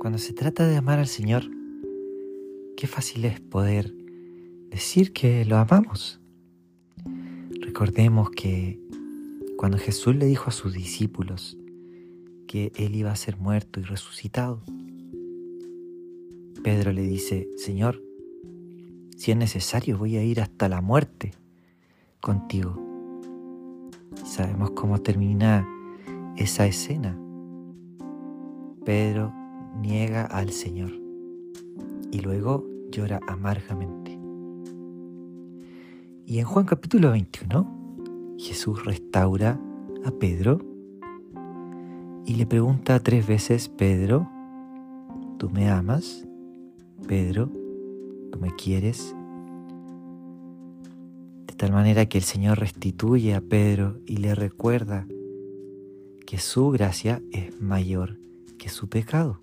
cuando se trata de amar al Señor, qué fácil es poder decir que lo amamos. Recordemos que cuando Jesús le dijo a sus discípulos que Él iba a ser muerto y resucitado, Pedro le dice, Señor, si es necesario voy a ir hasta la muerte contigo. Sabemos cómo termina esa escena. Pedro niega al Señor y luego llora amargamente. Y en Juan capítulo 21, Jesús restaura a Pedro y le pregunta tres veces, Pedro, ¿tú me amas? Pedro, ¿tú me quieres? De tal manera que el Señor restituye a Pedro y le recuerda que su gracia es mayor que su pecado.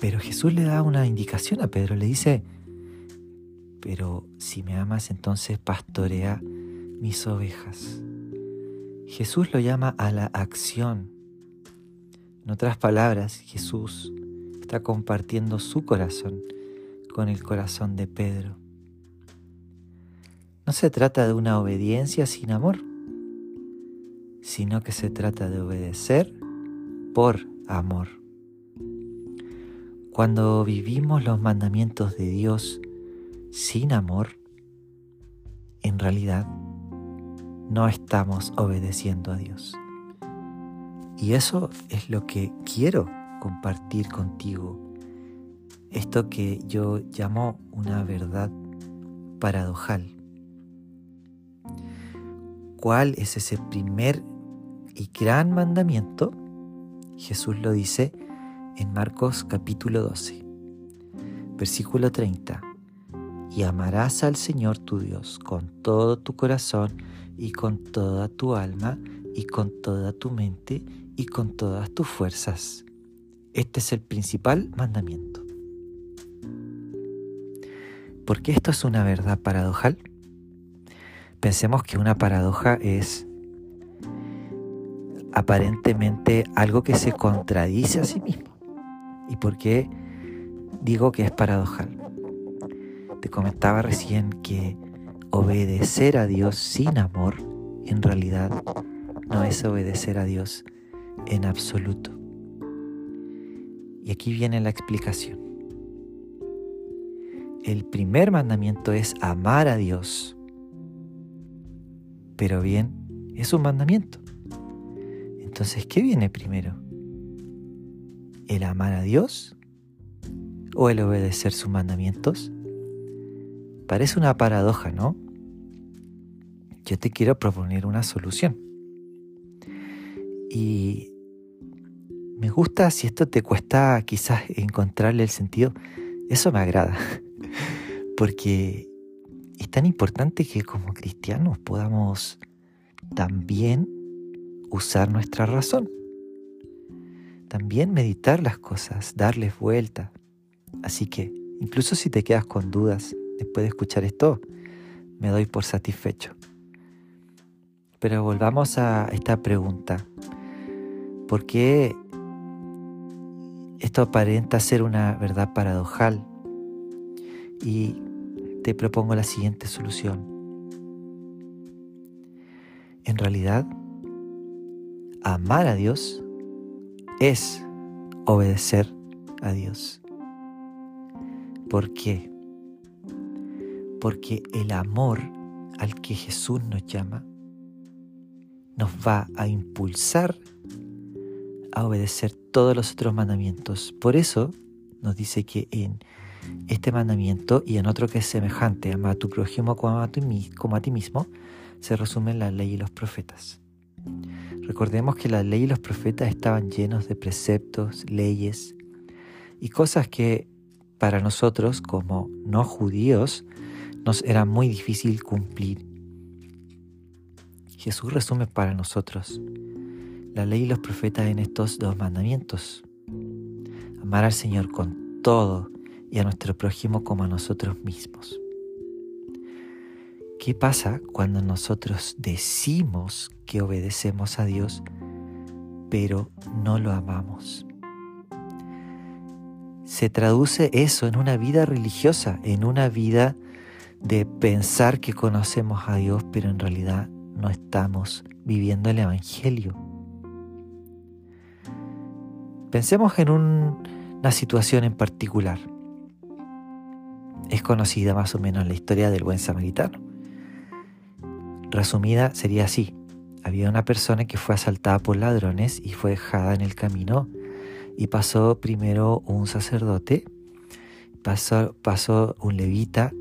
Pero Jesús le da una indicación a Pedro, le dice, pero si me amas entonces pastorea mis ovejas. Jesús lo llama a la acción. En otras palabras, Jesús está compartiendo su corazón con el corazón de Pedro. No se trata de una obediencia sin amor, sino que se trata de obedecer por amor. Cuando vivimos los mandamientos de Dios sin amor, en realidad no estamos obedeciendo a Dios. Y eso es lo que quiero compartir contigo esto que yo llamo una verdad paradojal. ¿Cuál es ese primer y gran mandamiento? Jesús lo dice en Marcos capítulo 12, versículo 30. Y amarás al Señor tu Dios con todo tu corazón y con toda tu alma y con toda tu mente y con todas tus fuerzas este es el principal mandamiento. ¿Por qué esto es una verdad paradojal? Pensemos que una paradoja es aparentemente algo que se contradice a sí mismo. ¿Y por qué digo que es paradojal? Te comentaba recién que obedecer a Dios sin amor en realidad no es obedecer a Dios en absoluto. Y aquí viene la explicación. El primer mandamiento es amar a Dios. Pero bien, es un mandamiento. Entonces, ¿qué viene primero? ¿El amar a Dios o el obedecer sus mandamientos? Parece una paradoja, ¿no? Yo te quiero proponer una solución. Y me gusta si esto te cuesta quizás encontrarle el sentido. Eso me agrada. Porque es tan importante que como cristianos podamos también usar nuestra razón. También meditar las cosas, darles vuelta. Así que, incluso si te quedas con dudas después de escuchar esto, me doy por satisfecho. Pero volvamos a esta pregunta. ¿Por qué esto aparenta ser una verdad paradojal y te propongo la siguiente solución. En realidad, amar a Dios es obedecer a Dios. ¿Por qué? Porque el amor al que Jesús nos llama nos va a impulsar a obedecer todos los otros mandamientos. Por eso nos dice que en este mandamiento y en otro que es semejante, ama a tu prójimo como a, ti mismo, se resumen la ley y los profetas. Recordemos que la ley y los profetas estaban llenos de preceptos, leyes y cosas que para nosotros como no judíos nos era muy difícil cumplir. Jesús resume para nosotros la ley y los profetas en estos dos mandamientos. Amar al Señor con todo y a nuestro prójimo como a nosotros mismos. ¿Qué pasa cuando nosotros decimos que obedecemos a Dios, pero no lo amamos? se traduce eso en una vida religiosa, en una vida de pensar que conocemos a Dios, pero en realidad no estamos viviendo el Evangelio. Pensemos en una situación en particular. Es conocida más o menos la historia del buen samaritano. Resumida sería así. Había una persona que fue asaltada por ladrones y fue dejada en el camino y pasó primero un sacerdote, pasó, pasó un levita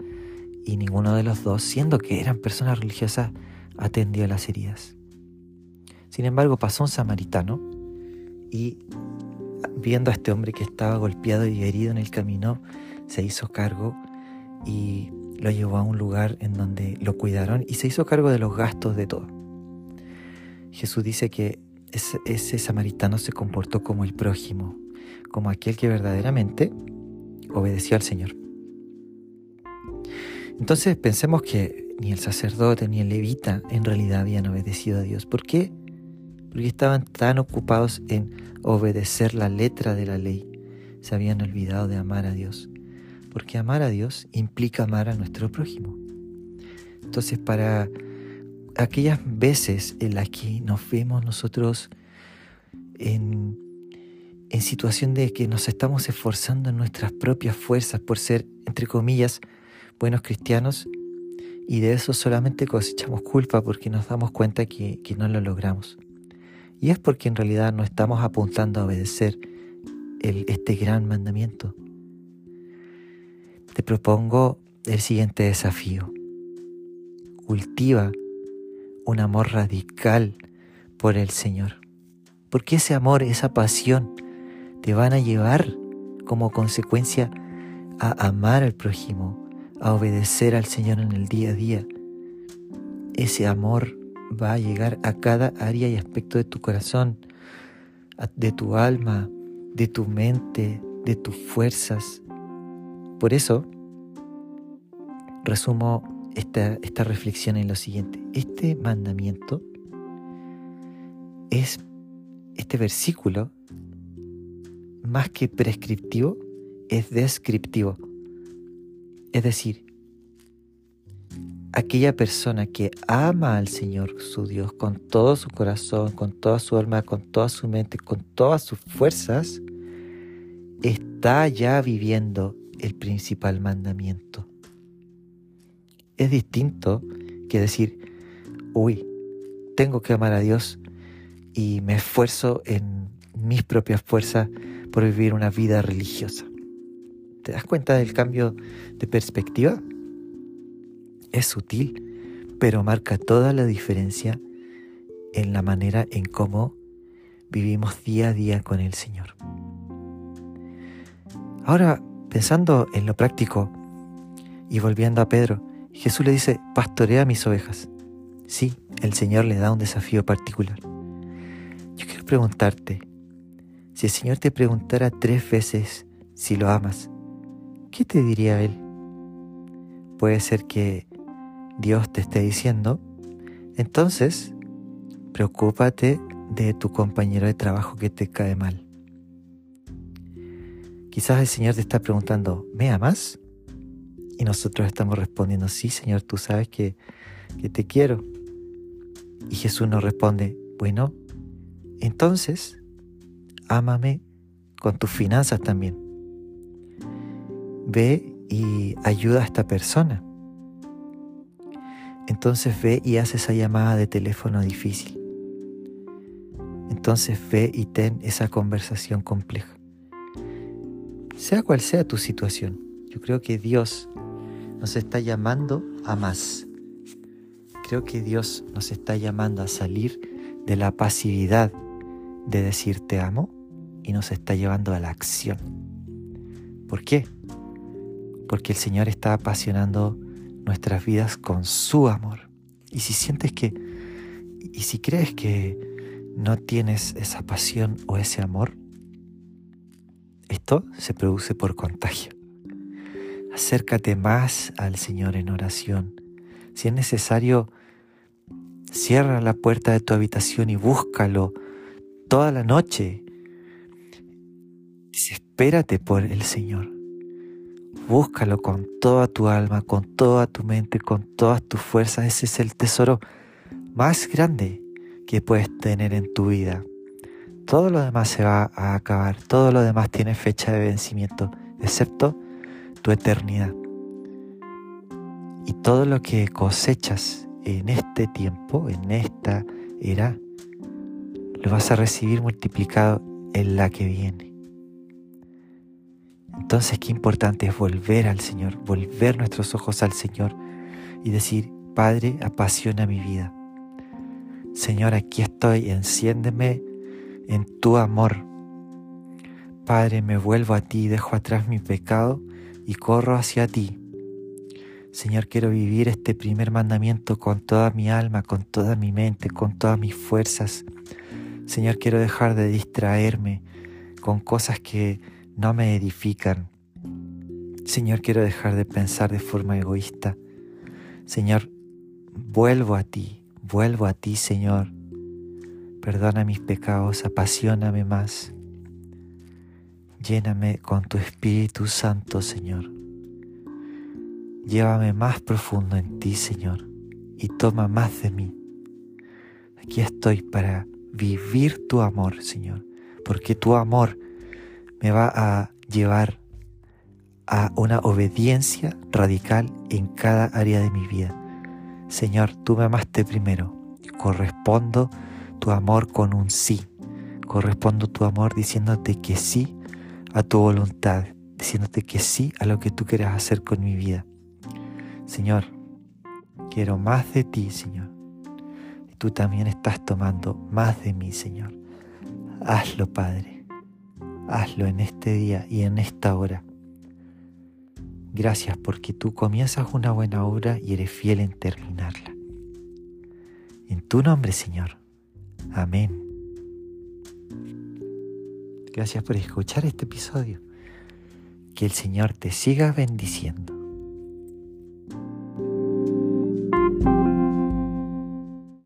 y ninguno de los dos, siendo que eran personas religiosas, atendió las heridas. Sin embargo, pasó un samaritano y viendo a este hombre que estaba golpeado y herido en el camino, se hizo cargo y lo llevó a un lugar en donde lo cuidaron y se hizo cargo de los gastos de todo. Jesús dice que ese, samaritano se comportó como el prójimo, como aquel que verdaderamente obedeció al Señor. Entonces pensemos que ni el sacerdote ni el levita en realidad habían obedecido a Dios. ¿Por qué? Porque estaban tan ocupados en obedecer la letra de la ley. Se habían olvidado de amar a Dios. Porque amar a Dios implica amar a nuestro prójimo. Entonces para aquellas veces en las que nos vemos nosotros en, en situación de que nos estamos esforzando en nuestras propias fuerzas por ser, entre comillas, buenos cristianos y de eso solamente cosechamos culpa porque nos damos cuenta que, no lo logramos. Y es porque en realidad no estamos apuntando a obedecer este gran mandamiento. Te propongo el siguiente desafío. Cultiva un amor radical por el Señor. Porque ese amor, esa pasión, te van a llevar como consecuencia a amar al prójimo, a obedecer al Señor en el día a día, ese amor va a llegar a cada área y aspecto de tu corazón, de tu alma, de tu mente, de tus fuerzas. Por eso, resumo esta, esta reflexión en lo siguiente. Este mandamiento es, este versículo, más que prescriptivo, es descriptivo. Es decir, aquella persona que ama al Señor su Dios con todo su corazón, con toda su alma, con toda su mente, con todas sus fuerzas, está ya viviendo el principal mandamiento. Es distinto que decir, uy, tengo que amar a Dios y me esfuerzo en mis propias fuerzas por vivir una vida religiosa. ¿Te das cuenta del cambio de perspectiva? Es sutil, pero marca toda la diferencia en la manera en cómo vivimos día a día con el Señor. Ahora, pensando en lo práctico y volviendo a Pedro, Jesús le dice, pastorea mis ovejas. Sí, el Señor le da un desafío particular. Yo quiero preguntarte, si el Señor te preguntara tres veces si lo amas, ¿qué te diría Él? Puede ser que Dios te esté diciendo, entonces, preocúpate de tu compañero de trabajo que te cae mal. Quizás el Señor te está preguntando, ¿me amas? Y nosotros estamos respondiendo, sí, Señor, tú sabes que, que te quiero. Y Jesús nos responde, bueno, entonces, ámame con tus finanzas también ve y ayuda a esta persona. Entonces ve y hace esa llamada de teléfono difícil. Entonces ve y ten esa conversación compleja. Sea cual sea tu situación, yo creo que Dios nos está llamando a más. Creo que Dios nos está llamando a salir de la pasividad de decir te amo y nos está llevando a la acción. ¿Por qué? porque el Señor está apasionando nuestras vidas con su amor. Y si sientes que, y si crees que no tienes esa pasión o ese amor, esto se produce por contagio. Acércate más al Señor en oración. Si es necesario, cierra la puerta de tu habitación y búscalo toda la noche. Desespérate por el Señor. Búscalo con toda tu alma, con toda tu mente, con todas tus fuerzas. Ese es el tesoro más grande que puedes tener en tu vida. Todo lo demás se va a acabar, todo lo demás tiene fecha de vencimiento, excepto tu eternidad. Y todo lo que cosechas en este tiempo, en esta era, lo vas a recibir multiplicado en la que viene. Entonces qué importante es volver al Señor, volver nuestros ojos al Señor y decir, Padre, apasiona mi vida. Señor, aquí estoy, enciéndeme en tu amor. Padre, me vuelvo a ti, dejo atrás mi pecado y corro hacia ti. Señor, quiero vivir este primer mandamiento con toda mi alma, con toda mi mente, con todas mis fuerzas. Señor, quiero dejar de distraerme con cosas que no me edifican. Señor, quiero dejar de pensar de forma egoísta. Señor, vuelvo a ti, vuelvo a ti, Señor. Perdona mis pecados, apasioname más. Lléname con tu Espíritu Santo, Señor. Llévame más profundo en ti, Señor, y toma más de mí. Aquí estoy para vivir tu amor, Señor, porque tu amor me va a llevar a una obediencia radical en cada área de mi vida. Señor, tú me amaste primero. Correspondo tu amor con un sí. Correspondo tu amor diciéndote que sí a tu voluntad, diciéndote que sí a lo que tú quieras hacer con mi vida. Señor, quiero más de ti, Señor. Y tú también estás tomando más de mí, Señor. Hazlo, Padre. Hazlo en este día y en esta hora. Gracias porque tú comienzas una buena obra y eres fiel en terminarla. En tu nombre, Señor. Amén. Gracias por escuchar este episodio. Que el Señor te siga bendiciendo.